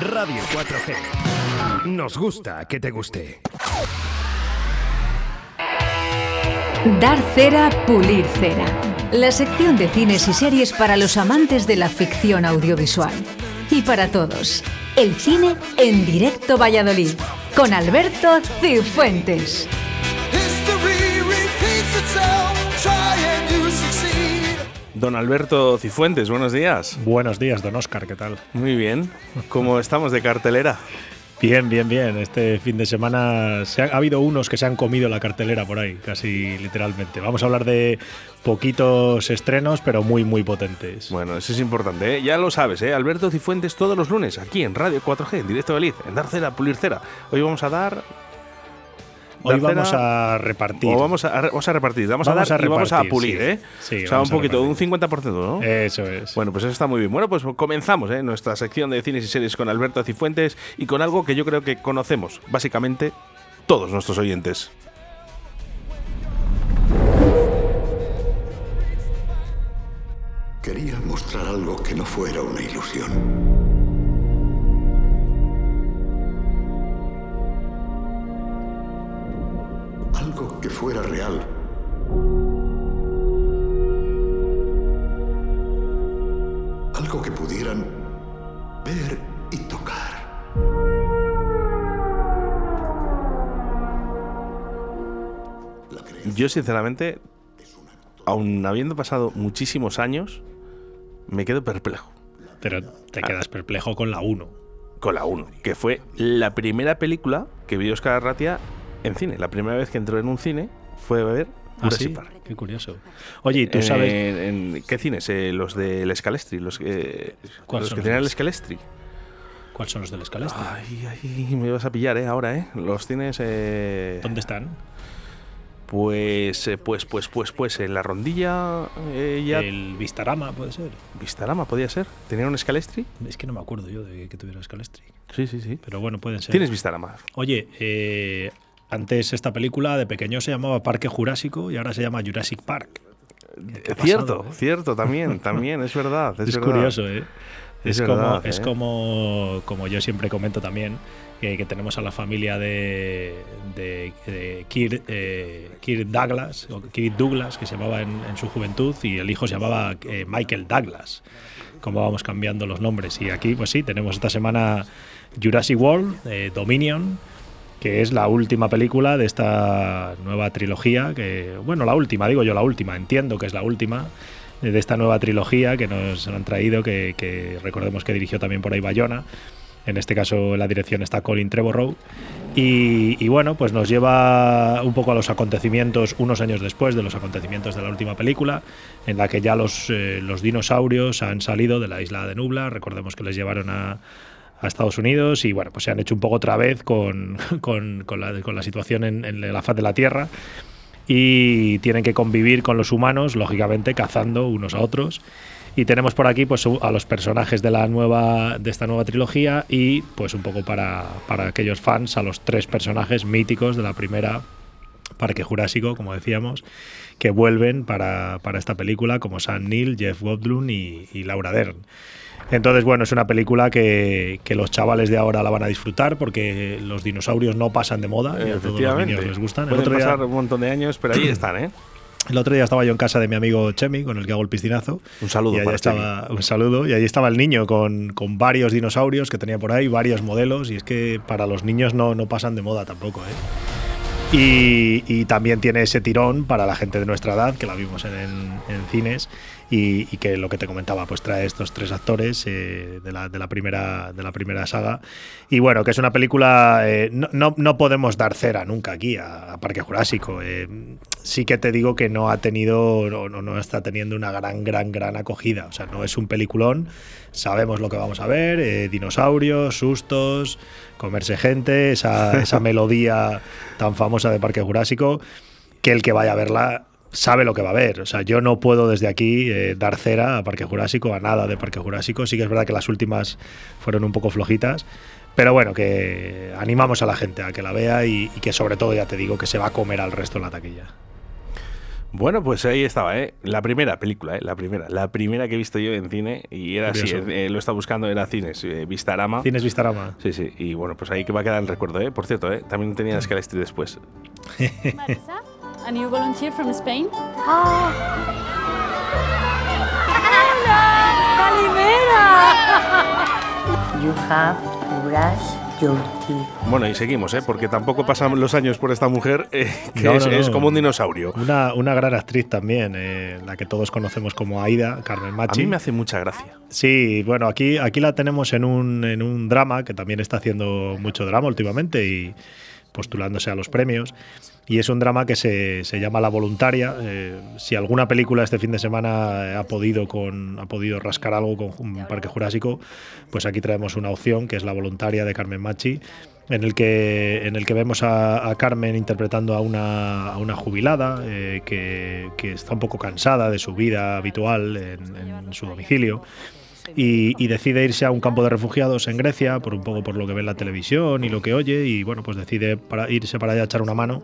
Radio 4G. Nos gusta que te guste. Dar cera, pulir cera. La sección de cines y series para los amantes de la ficción audiovisual. Y para todos. El cine en directo Valladolid. Con Alberto Cifuentes. Don Alberto Cifuentes, buenos días. Buenos días, don Oscar, ¿qué tal? Muy bien. ¿Cómo estamos de cartelera? Bien, bien, bien. Este fin de semana se ha, ha, habido unos que se han comido la cartelera por ahí, casi literalmente. Vamos a hablar de poquitos estrenos, pero muy, muy potentes. Bueno, eso es importante, ¿eh? ya lo sabes, ¿eh? Alberto Cifuentes todos los lunes, aquí en Radio 4G, en directo de Liz, en Dar Cera, Pulir Cera. Hoy vamos a dar Hoy vamos a repartir. O vamos a, vamos a repartir, vamos, vamos a dar a y vamos a repartir, pulir, sí. ¿eh? Sí, o sea, un poquito, un repartir. 50%, ¿no? Eso es. Bueno, pues eso está muy bien. Bueno, pues comenzamos ¿eh? nuestra sección de cines y series con Alberto Cifuentes y con algo que yo creo que conocemos, básicamente, todos nuestros oyentes. Quería mostrar algo que no fuera una ilusión. Algo que fuera real. Algo que pudieran ver y tocar. Yo, sinceramente, aun habiendo pasado muchísimos años, me quedo perplejo Pero te quedas perplejo con la 1. con la 1, que fue la primera película que vio Oscar Arratia en cine. La primera vez que entró en un cine fue a ver ¿Ah, sí? Park. Qué curioso. Oye, ¿y tú sabes En, ¿Qué cines? Eh, los del Escalestri, los ¿Cuáles los que tenían el Escalestri. cuáles son los del Escalestre? Ay, ay, me vas a pillar, ¿eh? Ahora, ¿eh? Los cines... Eh, ¿Dónde están? pues, eh, pues, pues, pues, pues, en la rondilla eh, ya... El Vistarama, puede ser. Vistarama, podía ser. ¿Tenían un Escalestri? Es que no me acuerdo yo de que tuviera Escalestri. Sí, sí, sí. Pero bueno, pueden ser. Tienes Vistarama. Oye, eh, antes esta película de pequeño se llamaba Parque Jurásico y ahora se llama Jurassic Park. ¿Qué ha cierto, pasado, eh? cierto, también, también, es verdad. Es, Es, verdad. curioso, ¿eh? Es Es, como, verdad, es ¿eh? como, como yo siempre comento también, que, que tenemos a la familia de, de, de Kirk, eh, Kirk Douglas, o Kirk Douglas, que se llamaba en, en su juventud, y el hijo se llamaba eh, Michael Douglas. Como vamos cambiando los nombres. Y aquí, pues sí, tenemos esta semana Jurassic World, eh, Dominion, que es la última película de esta nueva trilogía, que, bueno, la última, digo yo la última, entiendo que es la última eh, de esta nueva trilogía que nos han traído, que, recordemos que dirigió también por ahí Bayona. En este caso la dirección está Colin Trevorrow. Y, y bueno, pues nos lleva un poco a los acontecimientos, unos años después de los acontecimientos de la última película, en la que ya los, eh, los dinosaurios han salido de la isla de Nubla. Recordemos que les llevaron a, a Estados Unidos y bueno, pues se han hecho un poco otra vez con, con, con la, situación en, la faz de la Tierra y tienen que convivir con los humanos, lógicamente cazando unos a otros. Y tenemos por aquí pues, a los personajes de, la nueva, de esta nueva trilogía y pues un poco para, para aquellos fans a los tres personajes míticos de la primera Parque Jurásico, como decíamos, que vuelven para, para esta película, como Sam Neill, Jeff Goldblum y Laura Dern. Entonces, bueno, es una película que, que los chavales de ahora la van a disfrutar porque los dinosaurios no pasan de moda y a todos los niños les gustan. El Pueden otro, día, pasar un montón de años, pero ahí están, ¿eh? el otro día estaba yo en casa de mi amigo Chemi, con el que hago el piscinazo. Un saludo y allí para estaba, Un saludo. Y allí estaba el niño con, con varios dinosaurios que tenía por ahí, varios modelos. Y es que para los niños no, no pasan de moda tampoco, ¿eh? Y, y también tiene ese tirón para la gente de nuestra edad, que la vimos en, en cines, y, y que lo que te comentaba, pues trae estos tres actores eh, de, la, de, la primera, de la primera saga. Y bueno, que es una película. eh, no, no, no podemos dar cera nunca aquí a, a Parque Jurásico. eh, sí que te digo que no ha tenido, no, no, está teniendo una gran, gran, gran acogida. O sea, no es un peliculón. Sabemos lo que vamos a ver: eh, dinosaurios, sustos, comerse gente, esa, esa melodía tan famosa de Parque Jurásico. Que el que vaya a verla sabe lo que va a ver. O sea, yo no puedo desde aquí eh, dar cera a Parque Jurásico, a nada de Parque Jurásico. Sí que es verdad que las últimas fueron un poco flojitas. Pero bueno, que animamos a la gente a que la vea y, y que sobre todo, ya te digo, que se va a comer al resto en la taquilla. Bueno, pues ahí estaba, ¿eh? La primera película, ¿eh? La primera. La primera que he visto yo en cine y era así, eh, lo estaba buscando, era cines, eh, Vistarama. Tienes Vistarama. Sí, sí, y bueno, pues ahí que va a quedar el recuerdo, ¿eh? Por cierto, ¿eh? También tenía Scala Street después. Marisa, a new volunteer from Spain. You have to brush your teeth. Bueno, y seguimos, ¿eh? Porque tampoco pasan los años por esta mujer, eh, que No, es, no, es como un dinosaurio. Una, una gran actriz también, eh, la que todos conocemos como Aida, Carmen A Machi. mí me hace mucha gracia. Sí, bueno, aquí, aquí la tenemos en un, en un drama que también está haciendo mucho drama últimamente y postulándose a los premios. Y es un drama que se, se llama La Voluntaria. Eh, si alguna película este fin de semana ha podido, con, ha podido rascar algo con un Parque Jurásico, pues aquí traemos una opción que es La Voluntaria de Carmen Machi. En el, que, en el que vemos a, Carmen interpretando a una, a una jubilada eh, que, que está un poco cansada de su vida habitual en su domicilio y, y decide irse a un campo de refugiados en Grecia, por un poco por lo que ve en la televisión y lo que oye, y bueno, pues decide para irse para allá a echar una mano.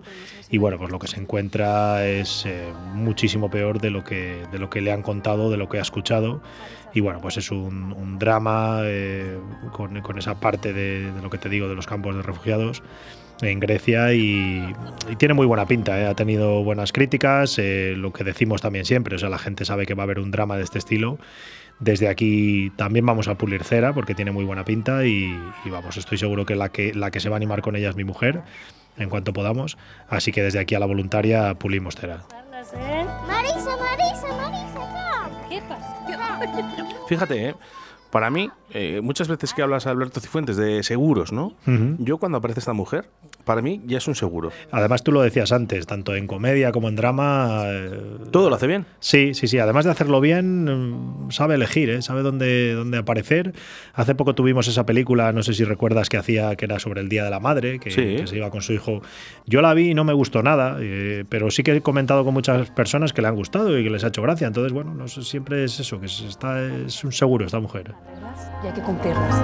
Y bueno, pues lo que se encuentra es eh, muchísimo peor de lo, que, de lo que le han contado, de lo que ha escuchado. Y bueno, pues es un, un drama eh, con, con esa parte de, de lo que te digo de los campos de refugiados en Grecia y, y tiene muy buena pinta, ¿eh? ha tenido buenas críticas, eh, lo que decimos también siempre, o sea, la gente sabe que va a haber un drama de este estilo. Desde aquí también vamos a pulir cera porque tiene muy buena pinta y, y vamos, estoy seguro que la, que la que se va a animar con ella es mi mujer en cuanto podamos. Así que desde aquí a la voluntaria pulimos cera. Marisa, Marisa, Marisa, ¿Qué pasa? Fíjate, ¿eh? Para mí, eh, muchas veces que hablas, Alberto Cifuentes, de seguros, ¿no? Yo cuando aparece esta mujer, para mí ya es un seguro. Además tú lo decías antes, tanto en comedia como en drama. eh, Todo lo hace bien. Sí, sí, sí. Además de hacerlo bien, mm, sabe elegir, ¿eh? sabe dónde, dónde aparecer. Hace poco tuvimos esa película, no sé si recuerdas, que hacía que era sobre el Día de la Madre, que, Sí. que se iba con su hijo. Yo la vi y no me gustó nada, eh, pero sí que he comentado con muchas personas que le han gustado y que les ha hecho gracia. Entonces, bueno, no sé, siempre es eso, que es, está, es un seguro esta mujer. Y hay que cumplirlas.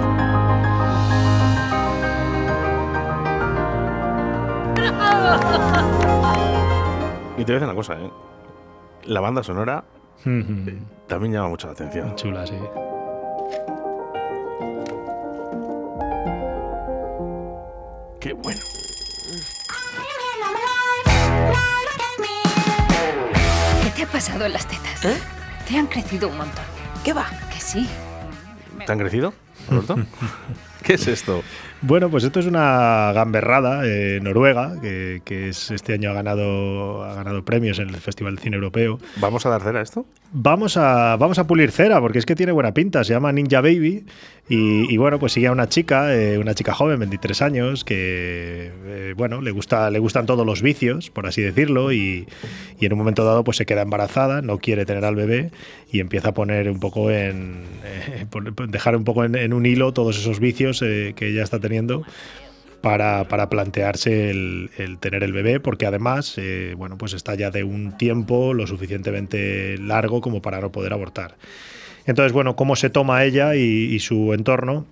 Y te voy a decir una cosa, ¿eh? La banda sonora también llama mucho la atención. Chula, sí. Qué bueno. ¿Qué te ha pasado en las tetas? ¿Eh? Te han crecido un montón. ¿Qué va? Que sí. ¿Te han crecido, Alberto? ¿Qué es esto? Bueno, pues esto es una gamberrada eh, noruega que, que es, este año ha ganado, ha ganado premios en el Festival de Cine Europeo. ¿Vamos a dar cera a esto? Vamos a, vamos a pulir cera porque es que tiene buena pinta. Se llama Ninja Baby y, bueno, pues sigue a una chica, eh, una chica joven, 23 años, que eh, bueno, le, gusta, le gustan todos los vicios, por así decirlo, y, en un momento dado pues se queda embarazada, no quiere tener al bebé y empieza a poner un poco en. eh, dejar un poco en, un hilo todos esos vicios eh, que ella está teniendo para, plantearse el, el tener el bebé, porque además, eh, bueno, pues está ya de un tiempo lo suficientemente largo como para no poder abortar. Entonces, bueno, cómo se toma ella y, su entorno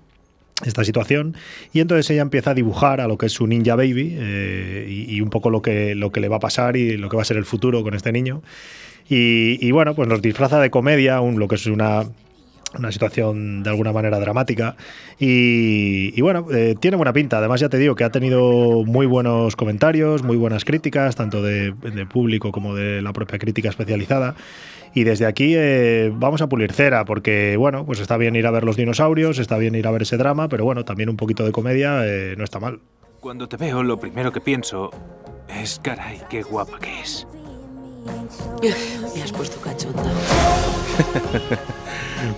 esta situación. Y entonces ella empieza a dibujar a lo que es su ninja baby eh, y, y un poco lo que, lo que le va a pasar y lo que va a ser el futuro con este niño. Y, y bueno pues nos disfraza de comedia un, lo que es una una situación de alguna manera dramática y, y bueno, eh, tiene buena pinta. Además ya te digo que ha tenido muy buenos comentarios, muy buenas críticas, tanto de, de público como de la propia crítica especializada. Y desde aquí eh, vamos a pulir cera, porque bueno, pues está bien ir a ver los dinosaurios, está bien ir a ver ese drama, pero bueno, también un poquito de comedia eh, no está mal. Cuando te veo, lo primero que pienso es, caray, qué guapa que es. Me has puesto cachonda.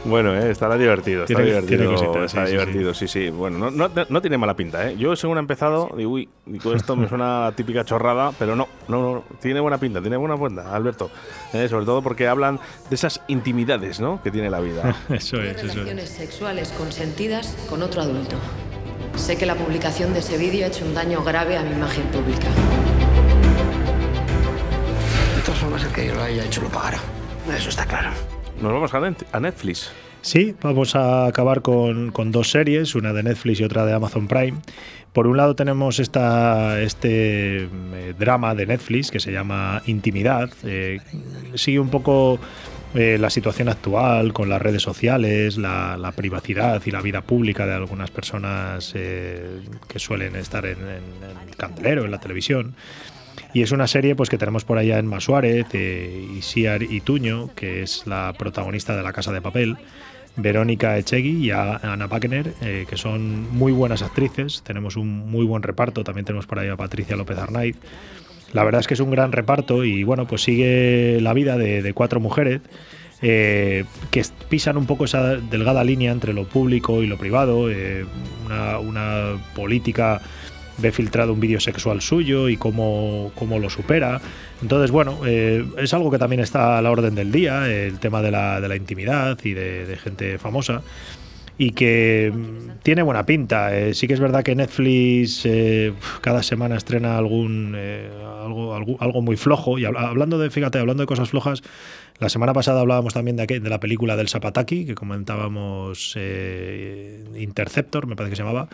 Bueno, eh, estará divertido, está Tiene- divertido, tiene cositas, está sí, sí, divertido, sí, sí. Bueno, no, no, no tiene mala pinta, ¿eh? Yo según ha empezado, digo, uy, digo, esto me suena a típica chorrada, pero no, no, no, tiene buena pinta, tiene buena pinta, Alberto. Eh, sobre todo porque hablan de esas intimidades, ¿no? Que tiene la vida. Eso es, eso es. Relaciones sexuales consentidas con otro adulto. Sé que la publicación de ese vídeo ha hecho un daño grave a mi imagen pública. De todas formas, el que yo lo haya hecho lo pagará. Eso está claro. nos vamos a, a Netflix. Sí, vamos a acabar con, con, dos series, una de Netflix y otra de Amazon Prime. Por un lado tenemos esta, este eh, drama de Netflix que se llama Intimidad. Eh, sigue un poco eh, la situación actual con las redes sociales, la, la, privacidad y la vida pública de algunas personas eh, que suelen estar en, en, en, el candelero, en la televisión. Y es una serie pues que tenemos por allá en Masuárez, eh, Isiar Ituño, que es la protagonista de La Casa de Papel, Verónica Echegui y Ana Wagner, eh, que son muy buenas actrices. Tenemos un muy buen reparto. También tenemos por ahí a Patricia López Arnaiz. La verdad es que es un gran reparto y bueno, pues sigue la vida de, cuatro mujeres eh, que pisan un poco esa delgada línea entre lo público y lo privado, eh, una, política ve filtrado un vídeo sexual suyo y cómo, cómo, lo supera. Entonces, bueno, eh, es algo que también está a la orden del día, el tema de la, de la intimidad y de, de gente famosa y que tiene buena pinta. Eh, sí que es verdad que Netflix eh, cada semana estrena algún, eh, algo, algo, algo, muy flojo. Y hablando de, fíjate, hablando de cosas flojas, la semana pasada hablábamos también de, aquí, de la película del Zapataki, que comentábamos Interceptor, me parece que se llamaba.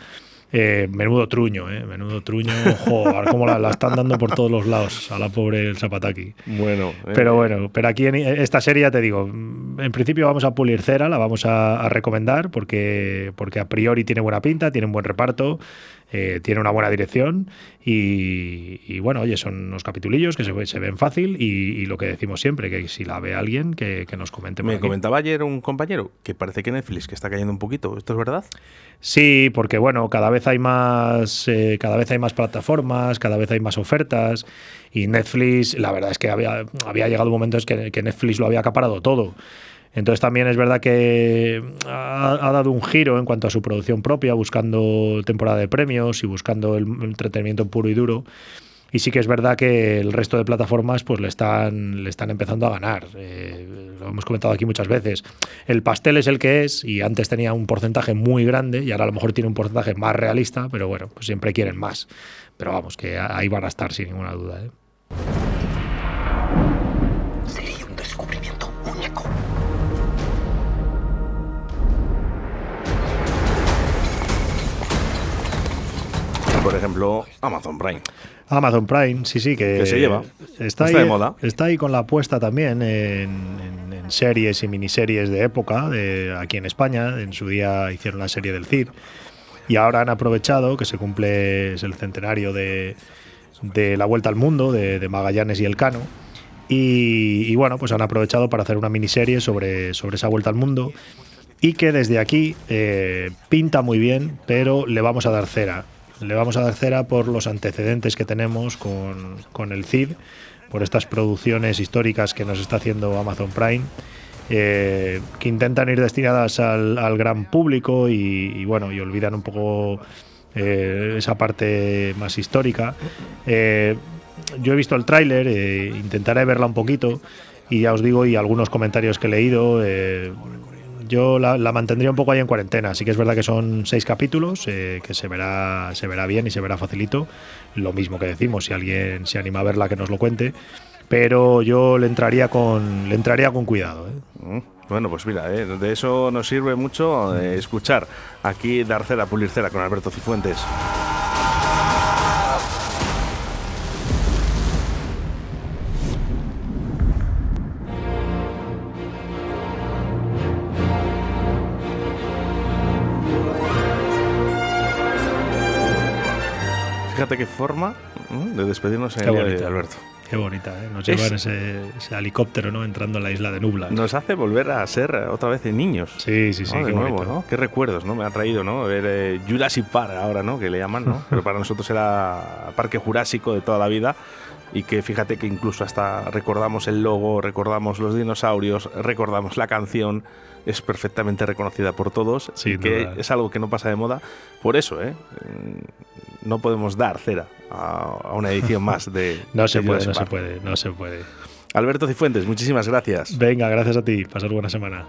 Eh, menudo truño, eh, menudo truño. Joder, cómo la, la, están dando por todos los lados a la pobre el Zapataki. Bueno, eh. pero bueno, pero aquí en esta serie ya te digo, en principio vamos a pulir cera, la vamos a, a recomendar porque, porque a priori tiene buena pinta, tiene un buen reparto. Eh, tiene una buena dirección y, y, bueno, oye, son unos capitulillos que se, se ven fácil y, y, lo que decimos siempre, que si la ve alguien, que, que nos comente. Me comentaba ayer un compañero que parece que Netflix que está cayendo un poquito, ¿esto es verdad? Sí, porque bueno, cada vez hay más, eh, cada vez hay más plataformas, cada vez hay más ofertas y Netflix, la verdad es que había, había llegado un momento en que, que Netflix lo había acaparado todo. Entonces también es verdad que ha, ha, dado un giro en cuanto a su producción propia, buscando temporada de premios y buscando el entretenimiento puro y duro. Y sí que es verdad que el resto de plataformas pues le están, le están empezando a ganar. Eh, lo hemos comentado aquí muchas veces. El pastel es el que es y antes tenía un porcentaje muy grande y ahora a lo mejor tiene un porcentaje más realista, pero bueno, pues siempre quieren más. Pero vamos, que ahí van a estar sin ninguna duda. ¿eh? Por ejemplo, Amazon Prime. Amazon Prime, sí, sí, que, que se lleva. Está, está ahí, de moda. Está ahí con la apuesta también en, en, en, series y miniseries de época de aquí en España. En su día hicieron la serie del Cid. Y ahora han aprovechado que se cumple el centenario de, de la Vuelta al Mundo, de, de Magallanes y Elcano. Y, y, bueno, pues han aprovechado para hacer una miniserie sobre, sobre esa Vuelta al Mundo. Y que desde aquí eh, pinta muy bien, pero le vamos a dar cera le vamos a dar cera por los antecedentes que tenemos con, con, el CID, por estas producciones históricas que nos está haciendo Amazon Prime, eh, que intentan ir destinadas al, al gran público y, bueno, y olvidan un poco eh, esa parte más histórica. Eh, yo he visto el tráiler, intentaré verla un poquito y ya os digo, y algunos comentarios que he leído, yo la, mantendría un poco ahí en cuarentena. Así que es verdad que son seis capítulos, eh, que se verá, se verá bien y se verá facilito. Lo mismo que decimos, si alguien se anima a verla, que nos lo cuente. Pero yo le entraría con, le entraría con cuidado. ¿eh? Bueno, pues mira, eh, de eso nos sirve mucho escuchar aquí dar cera, pulir cera con Alberto Cifuentes. Fíjate qué forma de despedirnos en el de Alberto. Qué bonita, ¿eh? Nos lleva en ese, ese, helicóptero, ¿no? Entrando en la isla de Nubla. Nos hace volver a ser otra vez niños. Sí, sí, sí. ¿no? Qué de nuevo, bonito. ¿no? Qué recuerdos, ¿no? Me ha traído, ¿no? Ver eh, Jurassic Park ahora, ¿no? Que le llaman, ¿no? Pero para nosotros era Parque Jurásico de toda la vida y que fíjate que incluso hasta recordamos el logo, recordamos los dinosaurios, recordamos la canción, es perfectamente reconocida por todos, sí, que duda. es algo que no pasa de moda. Por eso, ¿eh? no podemos dar cera a, a una edición más de... no se de puede, no se puede, no se puede. Alberto Cifuentes, muchísimas gracias. Venga, gracias a ti. Pasar buena semana.